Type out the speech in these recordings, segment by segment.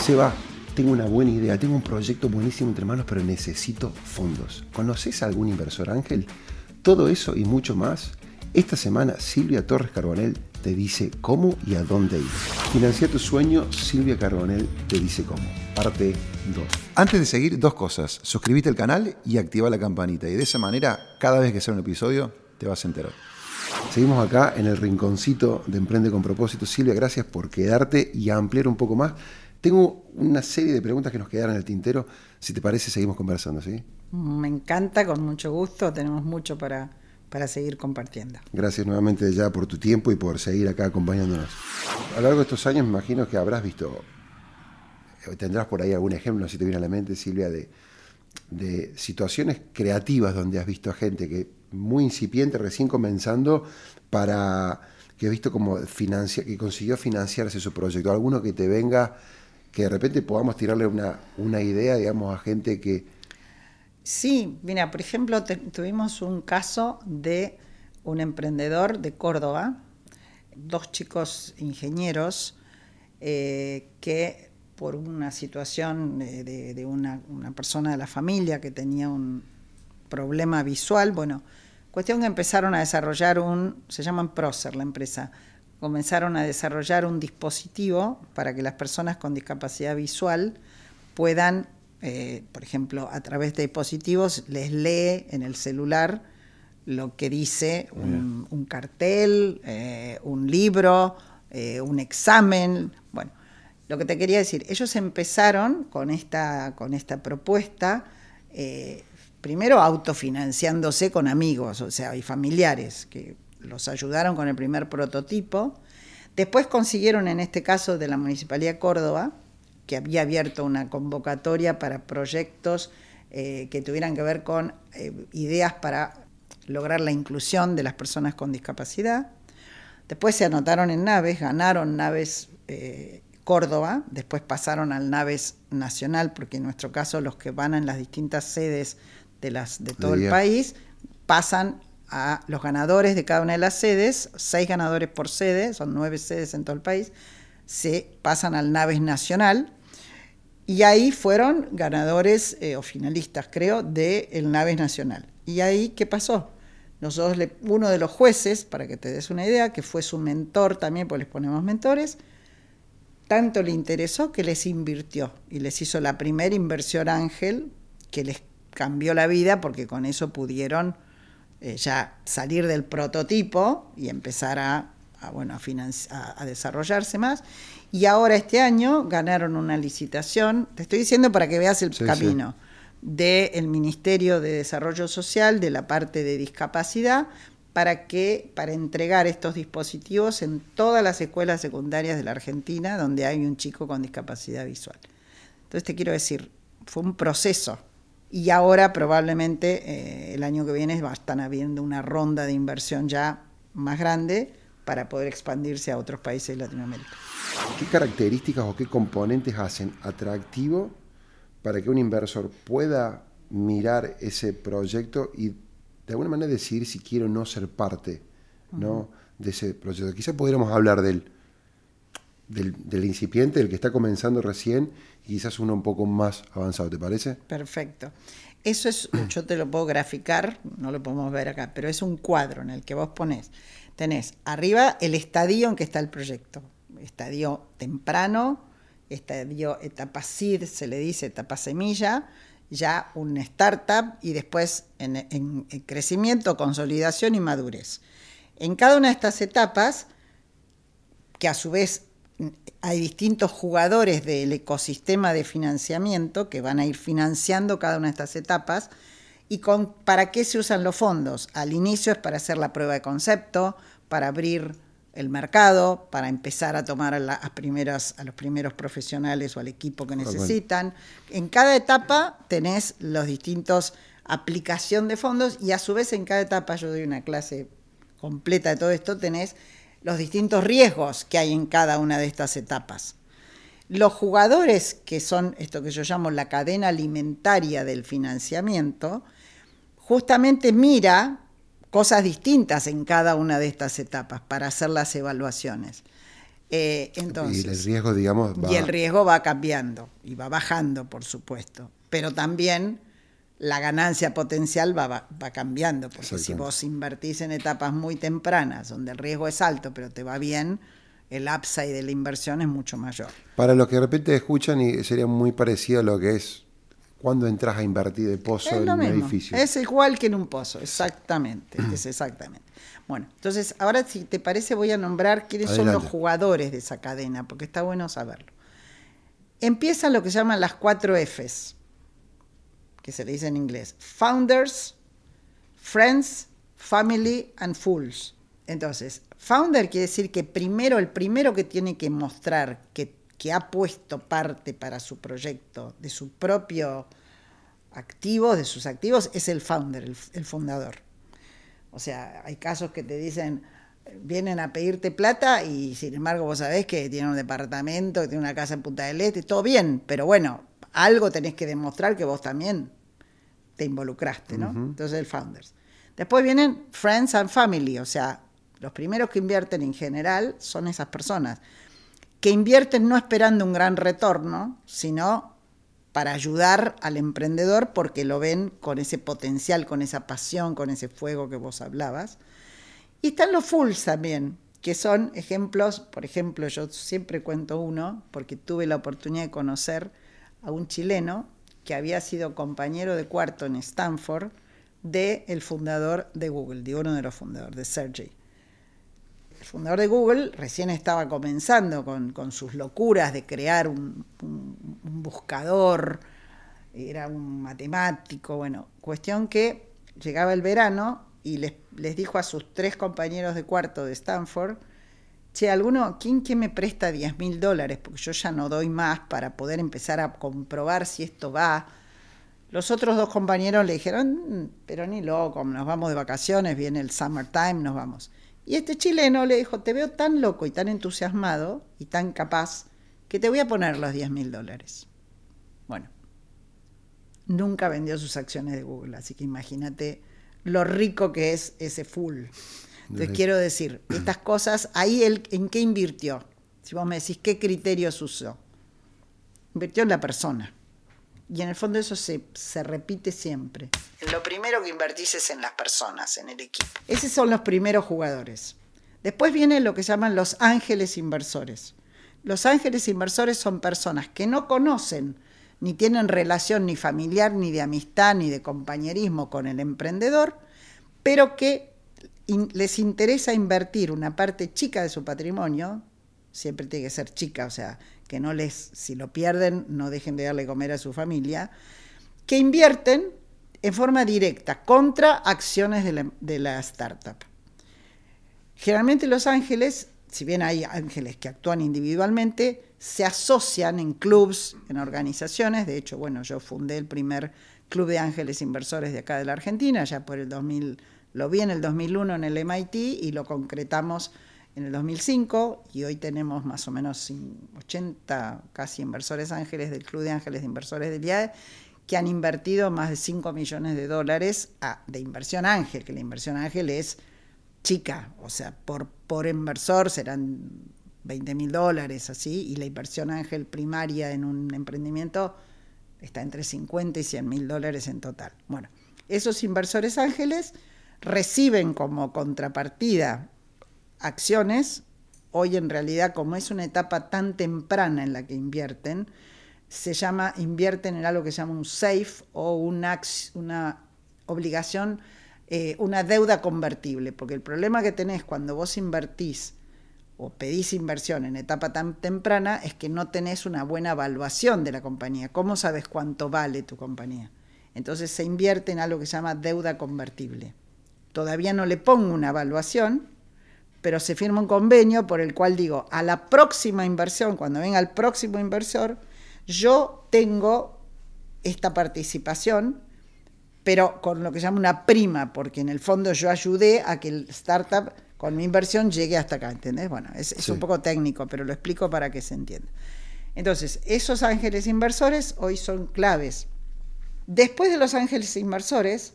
Seba, tengo una buena idea, tengo un proyecto buenísimo entre manos, pero necesito fondos. ¿Conoces a algún inversor ángel? Todo eso y mucho más. Esta semana Silvia Torres Carbonell te dice cómo y a dónde ir. Financia tu sueño, Silvia Carbonell te dice cómo. Parte 2. Antes de seguir, dos cosas. Suscríbete al canal y activa la campanita. Y de esa manera, cada vez que sea un episodio, te vas a enterar. Seguimos acá en el rinconcito de Emprende con propósito. Silvia, gracias por quedarte y ampliar un poco más. Tengo una serie de preguntas que nos quedaron en el tintero. Si te parece, seguimos conversando, ¿sí? Me encanta, con mucho gusto. Tenemos mucho para, para seguir compartiendo. Gracias nuevamente ya por tu tiempo y por seguir acá acompañándonos. A lo largo de estos años me imagino que habrás visto, eh, tendrás por ahí algún ejemplo, si te viene a la mente, Silvia, de, de situaciones creativas donde has visto a gente que muy incipiente, recién comenzando, para que he visto como financia, que consiguió financiarse su proyecto. Alguno que te venga, que de repente podamos tirarle una, una idea, digamos, a gente que... Sí, mira, por ejemplo, tuvimos un caso de un emprendedor de Córdoba, dos chicos ingenieros eh, que por una situación de, de una, una, persona de la familia que tenía un problema visual, bueno, Cuestión que empezaron a desarrollar un, se llaman Procer la empresa, comenzaron a desarrollar un dispositivo para que las personas con discapacidad visual puedan, eh, por ejemplo, a través de dispositivos, les lee en el celular lo que dice un, cartel, eh, un libro, eh, un examen. Bueno, lo que te quería decir, ellos empezaron con esta, con esta propuesta primero autofinanciándose con amigos, o sea, y familiares que los ayudaron con el primer prototipo. Después consiguieron, en este caso de la Municipalidad de Córdoba, que había abierto una convocatoria para proyectos eh, que tuvieran que ver con eh, ideas para lograr la inclusión de las personas con discapacidad. Después se anotaron en naves, ganaron naves eh, Córdoba, después pasaron al naves nacional, porque en nuestro caso los que van en las distintas sedes de, las, de todo el país, pasan a los ganadores de cada una de las sedes, seis ganadores por sede, son nueve sedes en todo el país, se pasan al Naves Nacional y ahí fueron ganadores eh, o finalistas, creo, del el Naves Nacional. ¿Y ahí qué pasó? Nosotros, uno de los jueces, para que te des una idea, que fue su mentor también, pues les ponemos mentores, tanto le interesó que les invirtió y les hizo la primera inversión ángel que les cambió la vida porque con eso pudieron eh, ya salir del prototipo y empezar a, bueno, a, desarrollarse más. Y ahora este año ganaron una licitación, te estoy diciendo para que veas el camino, del Ministerio de Desarrollo Social, de la parte de discapacidad, para que para entregar estos dispositivos en todas las escuelas secundarias de la Argentina donde hay un chico con discapacidad visual. Entonces te quiero decir, fue un proceso y ahora probablemente eh, el año que viene va a estar habiendo una ronda de inversión ya más grande para poder expandirse a otros países de Latinoamérica. ¿Qué características o qué componentes hacen atractivo para que un inversor pueda mirar ese proyecto y de alguna manera decidir si quiere o no ser parte ¿no? de ese proyecto? Quizá podríamos hablar del, del, incipiente, del que está comenzando recién quizás uno un poco más avanzado, ¿te parece? Perfecto. Eso es, yo te lo puedo graficar, no lo podemos ver acá, pero es un cuadro en el que vos ponés, tenés arriba el estadio en que está el proyecto, estadio temprano, estadio etapa seed, se le dice etapa semilla, ya un startup y después en crecimiento, consolidación y madurez. En cada una de estas etapas, que a su vez hay distintos jugadores del ecosistema de financiamiento que van a ir financiando cada una de estas etapas. ¿Y con, para qué se usan los fondos? Al inicio es para hacer la prueba de concepto, para abrir el mercado, para empezar a tomar a, las primeras, a los primeros profesionales o al equipo que necesitan. En cada etapa tenés los distintos aplicación de fondos y a su vez en cada etapa, yo doy una clase completa de todo esto, tenés los distintos riesgos que hay en cada una de estas etapas. Los jugadores, que son esto que yo llamo la cadena alimentaria del financiamiento, justamente mira cosas distintas en cada una de estas etapas para hacer las evaluaciones. Eh, entonces, y el riesgo, digamos, va... Y el riesgo va cambiando y va bajando, por supuesto. Pero también la ganancia potencial va, va, cambiando, porque si vos invertís en etapas muy tempranas, donde el riesgo es alto, pero te va bien, el upside de la inversión es mucho mayor. Para los que de repente escuchan, y sería muy parecido a lo que es cuando entras a invertir de pozo en un edificio. Es igual que en un pozo, exactamente. es exactamente. Bueno, entonces ahora si te parece voy a nombrar quiénes son los jugadores de esa cadena, porque está bueno saberlo. Empieza lo que llaman las cuatro Fs, que se le dice en inglés. Founders, Friends, Family and Fools. Entonces, founder quiere decir que primero, el primero que tiene que mostrar que que ha puesto parte para su proyecto de su propio activo, de sus activos, es el founder, el, fundador. O sea, hay casos que te dicen, vienen a pedirte plata y sin embargo vos sabés que tiene un departamento, que tiene una casa en Punta del Este, todo bien, pero bueno, algo tenés que demostrar que vos también te involucraste, ¿no? Entonces el founders. Después vienen friends and family, o sea, los primeros que invierten en general son esas personas que invierten no esperando un gran retorno, sino para ayudar al emprendedor porque lo ven con ese potencial, con esa pasión, con ese fuego que vos hablabas. Y están los fulls también, que son ejemplos, por ejemplo, yo siempre cuento uno, porque tuve la oportunidad de conocer a un chileno que había sido compañero de cuarto en Stanford de el fundador de Google, de uno de los fundadores, de Sergey. El fundador de Google recién estaba comenzando con, sus locuras de crear un, buscador, era un matemático, bueno, cuestión que llegaba el verano y les, les, dijo a sus tres compañeros de cuarto de Stanford, che, ¿alguno, quién me presta 10 mil dólares? Porque yo ya no doy más para poder empezar a comprobar si esto va. Los otros dos compañeros le dijeron, mm, pero ni loco, nos vamos de vacaciones, viene el summertime, nos vamos. Y este chileno le dijo, te veo tan loco y tan entusiasmado y tan capaz que te voy a poner los 10 mil dólares. Bueno, nunca vendió sus acciones de Google, así que imagínate lo rico que es ese full. Te quiero decir, estas cosas, ahí él, ¿en qué invirtió? Si vos me decís, ¿qué criterios usó? Invirtió en la persona. Y en el fondo eso se, repite siempre. Lo primero que invertís es en las personas, en el equipo. Esos son los primeros jugadores. Después viene lo que llaman los ángeles inversores. Los ángeles inversores son personas que no conocen ni tienen relación ni familiar, ni de amistad, ni de compañerismo con el emprendedor, pero que les interesa invertir una parte chica de su patrimonio, siempre tiene que ser chica, o sea, que no les, si lo pierden, no dejen de darle comer a su familia, que invierten en forma directa contra acciones de la, startup. Generalmente los ángeles, si bien hay ángeles que actúan individualmente, se asocian en clubs, en organizaciones. De hecho, bueno, yo fundé el primer club de ángeles inversores de acá de la Argentina, ya por el 2000, lo vi en el 2001 en el MIT y lo concretamos en el 2005 y hoy tenemos más o menos 80 casi inversores ángeles del Club de Ángeles de Inversores del IAE que han invertido más de 5 millones de dólares de inversión ángel, que la inversión ángel es chica, o sea, por, por inversor serán 20 mil dólares, así, y la inversión ángel primaria en un emprendimiento está entre 50 y 100 mil dólares en total. Bueno, esos inversores ángeles reciben como contrapartida acciones, hoy en realidad como es una etapa tan temprana en la que invierten, se llama, invierten en algo que se llama un SAFE o una, una obligación, eh, una deuda convertible, porque el problema que tenés cuando vos invertís o pedís inversión en etapa tan temprana es que no tenés una buena evaluación de la compañía. ¿Cómo sabes cuánto vale tu compañía? Entonces se invierte en algo que se llama deuda convertible. Todavía no le pongo una evaluación, pero se firma un convenio por el cual digo, a la próxima inversión, cuando venga el próximo inversor, yo tengo esta participación, pero con lo que se llama una prima, porque en el fondo yo ayudé a que el startup con mi inversión llegue hasta acá, ¿entendés? Bueno, es, un poco técnico, pero lo explico para que se entienda. Entonces, esos ángeles inversores hoy son claves. Después de los ángeles inversores,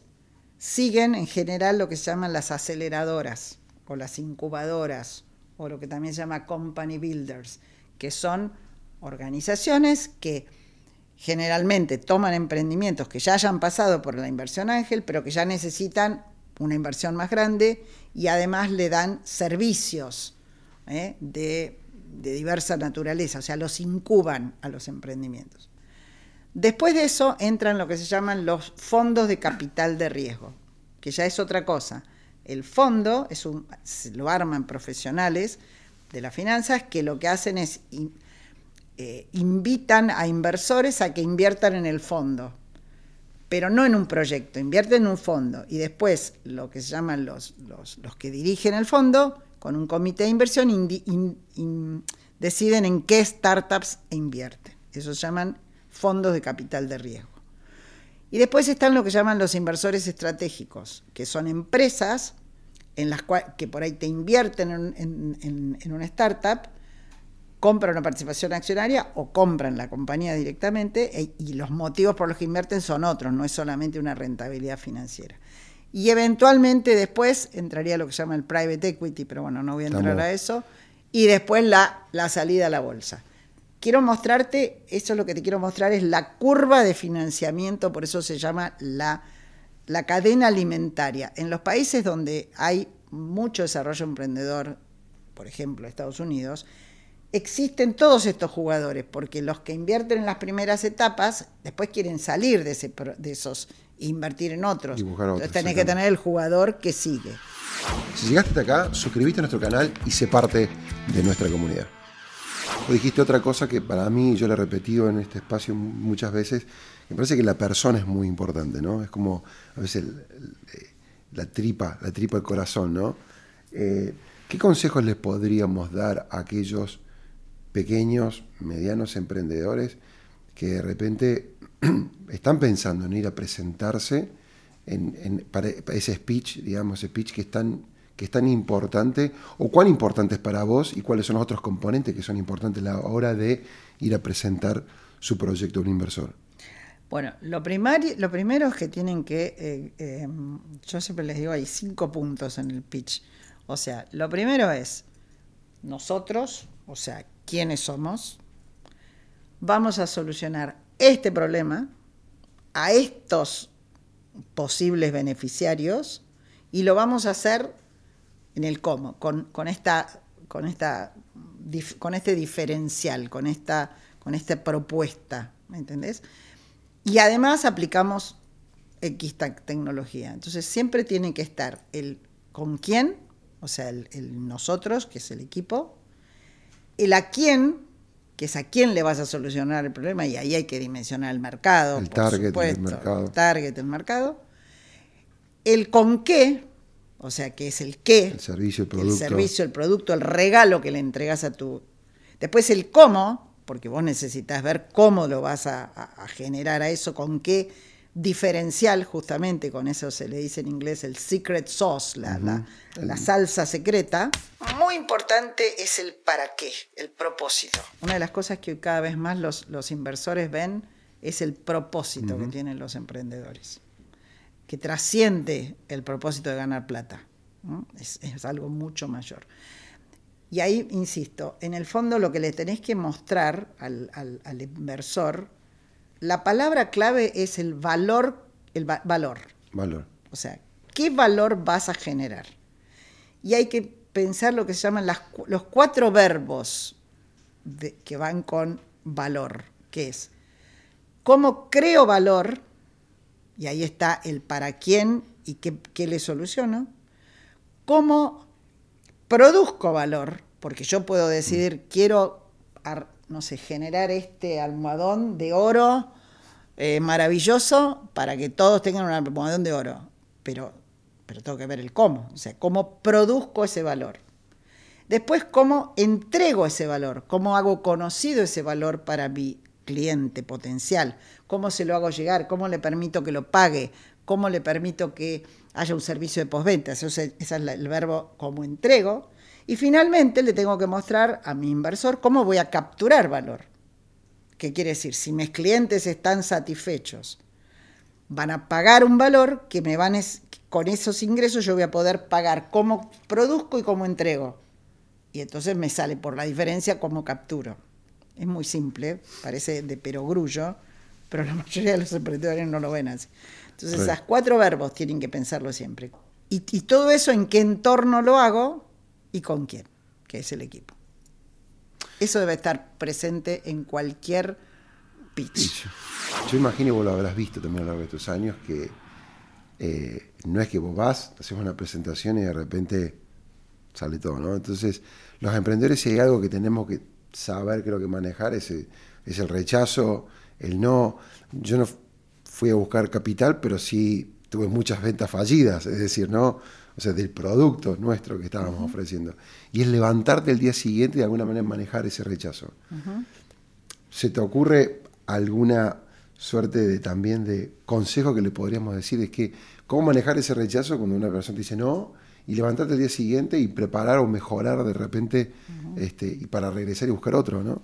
siguen en general lo que se llaman las aceleradoras o las incubadoras o lo que también se llama company builders, que son organizaciones que generalmente toman emprendimientos que ya hayan pasado por la inversión ángel, pero que ya necesitan una inversión más grande y además le dan servicios ¿eh? de, de diversa naturaleza, o sea, los incuban a los emprendimientos. Después de eso entran lo que se llaman los fondos de capital de riesgo, que ya es otra cosa. El fondo es un, lo arman profesionales de las finanzas que lo que hacen es eh, invitan a inversores a que inviertan en el fondo, pero no en un proyecto, invierten en un fondo y después lo que se llaman los, los, que dirigen el fondo, con un comité de inversión, deciden en qué startups invierten. Eso se llaman fondos de capital de riesgo. Y después están lo que llaman los inversores estratégicos, que son empresas en las que por ahí te invierten en, en una startup compran una participación accionaria o compran la compañía directamente e, y los motivos por los que invierten son otros, no es solamente una rentabilidad financiera. Y eventualmente después entraría lo que se llama el private equity, pero bueno, no voy a entrar a eso, y después la, la salida a la bolsa. Quiero mostrarte, eso es lo que te quiero mostrar, es la curva de financiamiento, por eso se llama la, la cadena alimentaria. En los países donde hay mucho desarrollo emprendedor, por ejemplo Estados Unidos, existen todos estos jugadores, porque los que invierten en las primeras etapas después quieren salir de, ese, de esos e invertir en otros. Entonces tenés que tener el jugador que sigue. Si llegaste hasta acá, suscríbete a nuestro canal y sé parte de nuestra comunidad. Dijiste otra cosa que para mí, yo lo he repetido en este espacio muchas veces, me parece que la persona es muy importante, ¿no? Es como a veces la tripa, la tripa del corazón, ¿no? Eh, ¿Qué consejos les podríamos dar a aquellos pequeños, medianos emprendedores que de repente están pensando en ir a presentarse en, para ese speech, digamos, ese speech que es, tan, que es tan importante, o cuán importante es para vos y cuáles son los otros componentes que son importantes a la hora de ir a presentar su proyecto a un inversor. Bueno, lo, primario, lo primero es que tienen que, eh, eh, yo siempre les digo, hay cinco puntos en el pitch. O sea, lo primero es nosotros, o sea, quiénes somos, vamos a solucionar este problema a estos posibles beneficiarios y lo vamos a hacer en el cómo, con, esta, con, esta, con este diferencial, con esta, con esta propuesta, ¿me entendés? Y además aplicamos X tecnología. Entonces siempre tiene que estar el con quién, o sea, el nosotros, que es el equipo, el a quién, que es a quién le vas a solucionar el problema, y ahí hay que dimensionar el mercado, el target del mercado. El target del mercado. El con qué, o sea, que es el qué. El servicio, el producto. El servicio, el producto, el regalo que le entregas a tu. Después el cómo, porque vos necesitas ver cómo lo vas a, a generar a eso, con qué diferencial, justamente con eso se le dice en inglés el secret sauce, la, la, salsa secreta. Muy importante es el para qué, el propósito. Una de las cosas que cada vez más los, los inversores ven es el propósito que tienen los emprendedores, que trasciende el propósito de ganar plata. Es, es algo mucho mayor. Y ahí, insisto, en el fondo lo que le tenés que mostrar al, al, al inversor la palabra clave es el valor, el valor. Valor. O sea, ¿qué valor vas a generar? Y hay que pensar lo que se llaman los cuatro verbos que van con valor, que es cómo creo valor, y ahí está el para quién y qué, qué le soluciono, cómo produzco valor, porque yo puedo decidir, quiero no sé, generar este almohadón de oro eh, maravilloso para que todos tengan un almohadón de oro. Pero, pero tengo que ver el cómo, o sea, cómo produzco ese valor. Después, cómo entrego ese valor, cómo hago conocido ese valor para mi cliente potencial, cómo se lo hago llegar, cómo le permito que lo pague, cómo le permito que haya un servicio de postventa. Ese es el verbo cómo entrego. Y finalmente le tengo que mostrar a mi inversor cómo voy a capturar valor. ¿Qué quiere decir? Si mis clientes están satisfechos, van a pagar un valor que me van con esos ingresos yo voy a poder pagar cómo produzco y cómo entrego Y entonces me sale por la diferencia cómo capturo. Es muy simple, parece de perogrullo, pero la mayoría de los emprendedores no lo ven así. Entonces, esos cuatro verbos tienen que pensarlo siempre. Y, y todo eso en qué entorno lo hago y con quién, que es el equipo. Eso debe estar presente en cualquier pitch. Yo imagino, vos lo habrás visto también a lo largo de tus años, que eh, no es que vos vas, haces una presentación y de repente sale todo, ¿no? Entonces, los emprendedores, si hay algo que tenemos que saber, creo que manejar, es, es el rechazo, el no. Yo no fui a buscar capital, pero sí tuve muchas ventas fallidas, es decir, ¿no? O sea, del producto nuestro que estábamos ofreciendo. Y es levantarte el día siguiente y de alguna manera manejar ese rechazo. ¿Se te ocurre alguna suerte de también de consejo que le podríamos decir? Es que, ¿cómo manejar ese rechazo cuando una persona te dice no? Y levantarte el día siguiente y preparar o mejorar de repente este, y para regresar y buscar otro, ¿no?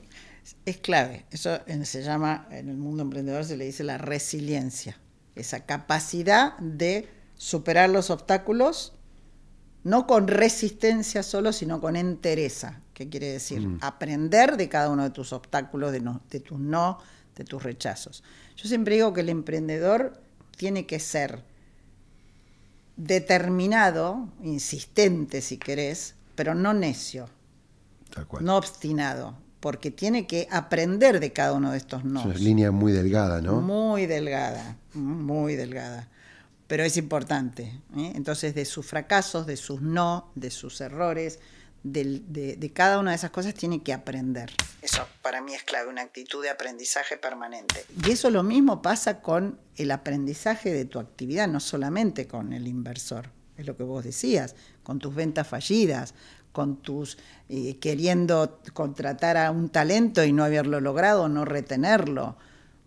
Es clave. Eso se llama, en el mundo emprendedor se le dice la resiliencia. Esa capacidad de superar los obstáculos no con resistencia solo, sino con entereza. ¿Qué quiere decir? Mm. Aprender de cada uno de tus obstáculos, de, no, de tus no, de tus rechazos. Yo siempre digo que el emprendedor tiene que ser determinado, insistente si querés, pero no necio, no obstinado, porque tiene que aprender de cada uno de estos no. Es una línea muy delgada, ¿no? Muy delgada, muy delgada pero es importante. ¿eh? Entonces, de sus fracasos, de sus no, de sus errores, de, cada una de esas cosas tiene que aprender. Eso para mí es clave, una actitud de aprendizaje permanente. Y eso lo mismo pasa con el aprendizaje de tu actividad, no solamente con el inversor, es lo que vos decías, con tus ventas fallidas, con tus eh, queriendo contratar a un talento y no haberlo logrado, no retenerlo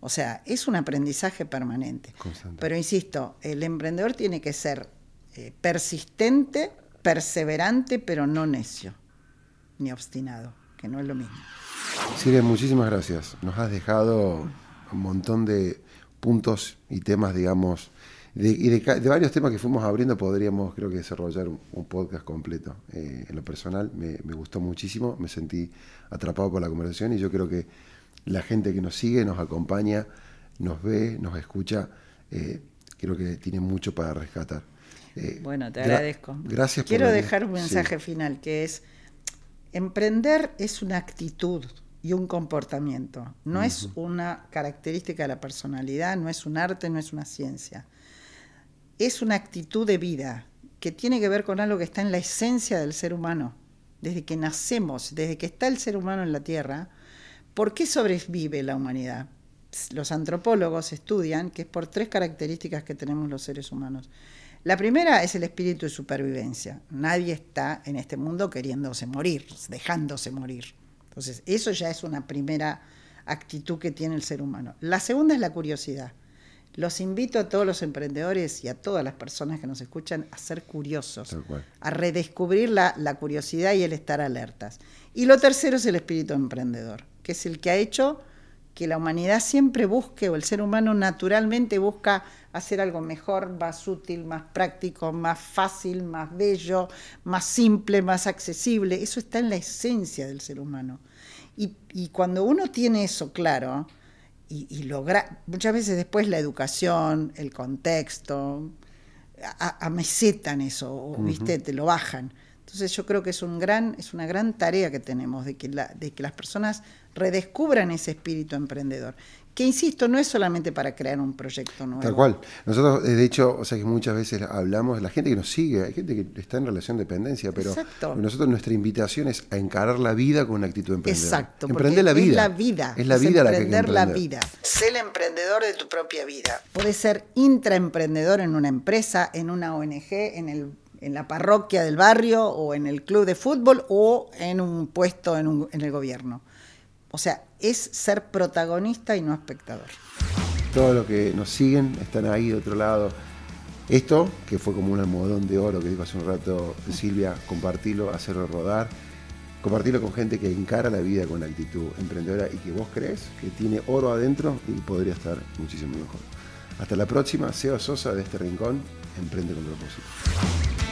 o sea, es un aprendizaje permanente. Pero insisto, el emprendedor tiene que ser eh, persistente, perseverante, pero no necio, ni obstinado, que no es lo mismo. Silvia, muchísimas gracias. Nos has dejado un montón de puntos y temas, digamos, y de, varios temas que fuimos abriendo podríamos, creo que, desarrollar un, podcast completo. Eh, en lo personal me, me, gustó muchísimo, me sentí atrapado por la conversación y yo creo que la gente que nos sigue, nos acompaña, nos ve, nos escucha, eh, creo que tiene mucho para rescatar. Eh, bueno, te agradezco. Gracias. Quiero dejar un mensaje final que es, emprender es una actitud y un comportamiento, no es una característica de la personalidad, no es un arte, no es una ciencia. Es una actitud de vida que tiene que ver con algo que está en la esencia del ser humano. Desde que nacemos, desde que está el ser humano en la Tierra, ¿Por qué sobrevive la humanidad? Los antropólogos estudian que es por tres características que tenemos los seres humanos. La primera es el espíritu de supervivencia. Nadie está en este mundo queriéndose morir, dejándose morir. Entonces, eso ya es una primera actitud que tiene el ser humano. La segunda es la curiosidad. Los invito a todos los emprendedores y a todas las personas que nos escuchan a ser curiosos, a redescubrir la, la curiosidad y el estar alertas. Y lo tercero es el espíritu emprendedor que es el que ha hecho que la humanidad siempre busque, o el ser humano naturalmente busca hacer algo mejor, más útil, más práctico, más fácil, más bello, más simple, más accesible. Eso está en la esencia del ser humano. Y, cuando uno tiene eso claro, y, logra, muchas veces después la educación, el contexto, amesetan eso, o, ¿viste? te lo bajan. Entonces yo creo que es, un gran, es una gran tarea que tenemos de que, la, de que las personas redescubran ese espíritu emprendedor. Que insisto, no es solamente para crear un proyecto nuevo. Tal cual. Nosotros, eh, de hecho, o sea que muchas veces hablamos, la gente que nos sigue, hay gente que está en relación de dependencia, pero nosotros nuestra invitación es a encarar la vida con una actitud emprendedora. Exacto. Emprender la vida. Es la vida. Es la vida la que hay que la vida. Sé el emprendedor de tu propia vida. Puedes ser intraemprendedor en una empresa, en una ONG, en el en la parroquia del barrio o en el club de fútbol o en un puesto en, el gobierno. O sea, es ser protagonista y no espectador. Todos los que nos siguen están ahí de otro lado. Esto, que fue como un almohadón de oro que dijo hace un rato Silvia, compartirlo, hacerlo rodar, compartirlo con gente que encara la vida con actitud emprendedora y que vos crees que tiene oro adentro y podría estar muchísimo mejor. Hasta la próxima, Seo Sosa de este rincón, Emprende con propósito.